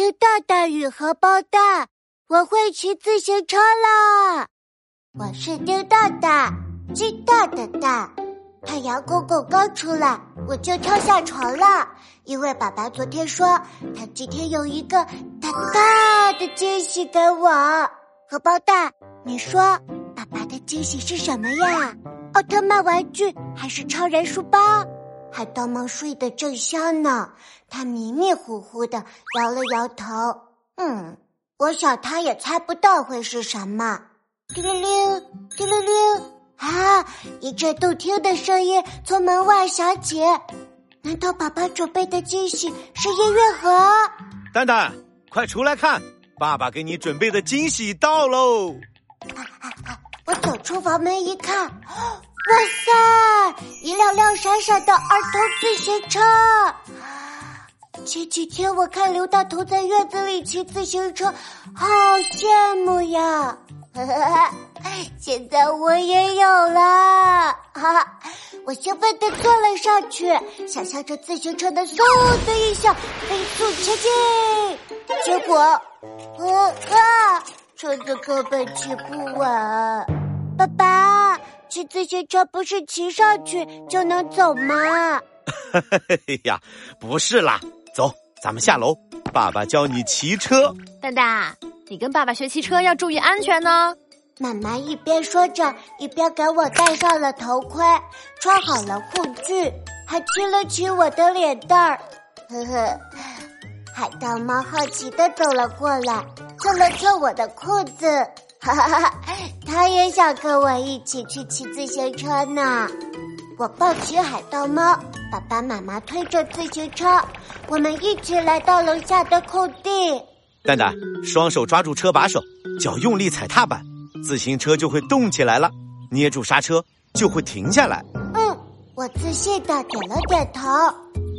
丁大大与荷包蛋，我会骑自行车啦！我是丁大大，鸡大的蛋。太阳公公刚出来，我就跳下床了，因为爸爸昨天说他今天有一个大大的惊喜给我。荷包蛋，你说爸爸的惊喜是什么呀？奥特曼玩具还是超人书包？海盗猫睡得正香呢，他迷迷糊糊的摇了摇头。嗯，我想他也猜不到会是什么。叮铃铃，叮铃铃，啊！一阵动听的声音从门外响起。难道爸爸准备的惊喜是音乐盒？蛋蛋，快出来看，爸爸给你准备的惊喜到喽！我走出房门一看，哇塞，一辆亮闪闪的儿童自行车。前几天我看刘大头在院子里骑自行车，好羡慕呀！现在我也有了，哈哈！我兴奋地坐了上去，想象着自行车的嗖的一下飞速前进，结果，呃啊，车子根本骑不稳。爸爸，骑自行车不是骑上去就能走吗？嘿 呀，不是啦，走，咱们下楼，爸爸教你骑车。蛋蛋，你跟爸爸学骑车要注意安全呢。妈妈一边说着，一边给我戴上了头盔，穿好了护具，还亲了亲我的脸蛋儿。呵呵，海盗猫好奇的走了过来，蹭了蹭我的裤子，哈哈哈，它也想跟我一起去骑自行车呢。我抱起海盗猫，爸爸妈妈推着自行车，我们一起来到楼下的空地。蛋蛋，双手抓住车把手，脚用力踩踏板。自行车就会动起来了，捏住刹车就会停下来。嗯，我自信的点了点头。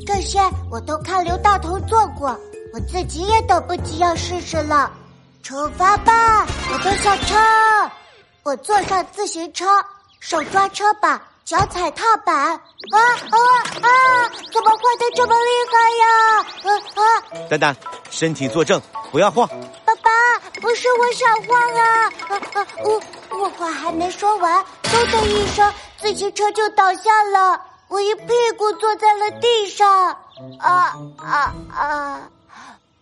这些我都看刘大头做过，我自己也等不及要试试了。出发吧，我的小车！我坐上自行车，手抓车把，脚踩踏板。啊啊啊！怎么晃得这么厉害呀？啊啊！蛋蛋，身体坐正，不要晃。爸爸不是我想晃啊！啊啊！我我话还没说完，嗖的一声，自行车就倒下了，我一屁股坐在了地上。啊啊啊！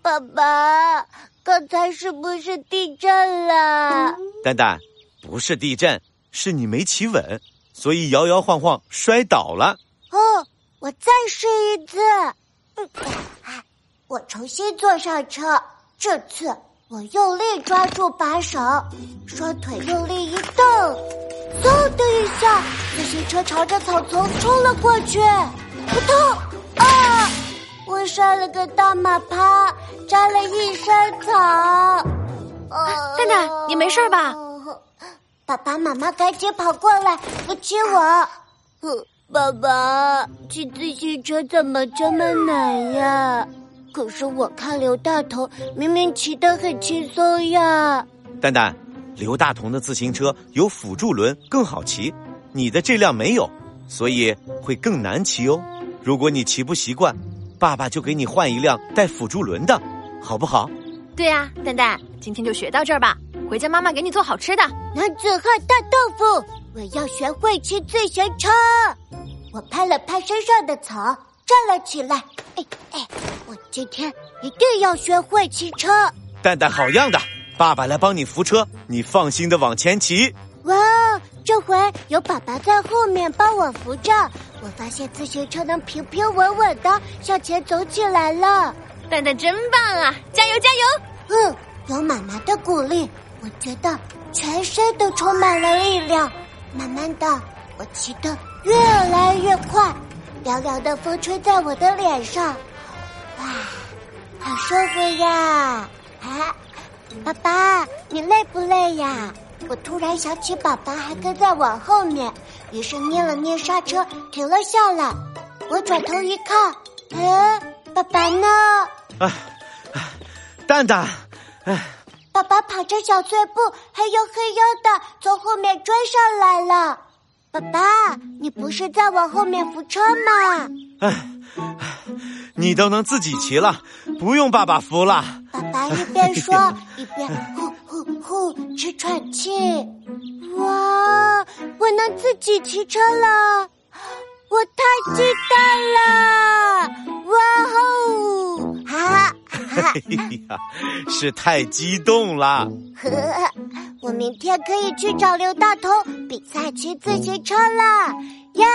爸爸，刚才是不是地震了？蛋蛋，不是地震，是你没骑稳，所以摇摇晃晃摔倒了。哦，我再试一次。嗯，我重新坐上车，这次。我用力抓住把手，双腿用力一蹬，嗖的一下，自行车朝着草丛冲了过去。扑通！啊！我摔了个大马趴，沾了一身草。蛋蛋，你没事吧？爸爸妈妈赶紧跑过来扶起我。爸爸，骑自行车怎么这么难呀？可是我看刘大头明明骑得很轻松呀！蛋蛋，刘大同的自行车有辅助轮，更好骑，你的这辆没有，所以会更难骑哦。如果你骑不习惯，爸爸就给你换一辆带辅助轮的，好不好？对呀，蛋蛋，今天就学到这儿吧，回家妈妈给你做好吃的。男子汉大豆腐，我要学会骑自行车。我拍了拍身上的草，站了起来。哎哎。我今天一定要学会骑车。蛋蛋好样的，爸爸来帮你扶车，你放心的往前骑。哇，这回有爸爸在后面帮我扶着，我发现自行车能平平稳稳的向前走起来了。蛋蛋真棒啊，加油加油！嗯，有妈妈的鼓励，我觉得全身都充满了力量。慢慢的，我骑得越来越快，凉凉的风吹在我的脸上。哇，好舒服呀！啊，爸爸，你累不累呀？我突然想起爸爸还跟在我后面，于是捏了捏刹车，停了下来。我转头一看，嗯，爸爸呢？啊，蛋蛋，哎，爸爸跑着小碎步，黑呦黑呦的从后面追上来了。爸爸，你不是在我后面扶车吗？哎。你都能自己骑了，不用爸爸扶了。爸爸一边说 一边呼呼呼直喘气。哇，我能自己骑车了，我太激动了！哇哦！哈哈，哎呀，是太激动了。我明天可以去找刘大头比赛骑自行车了，耶！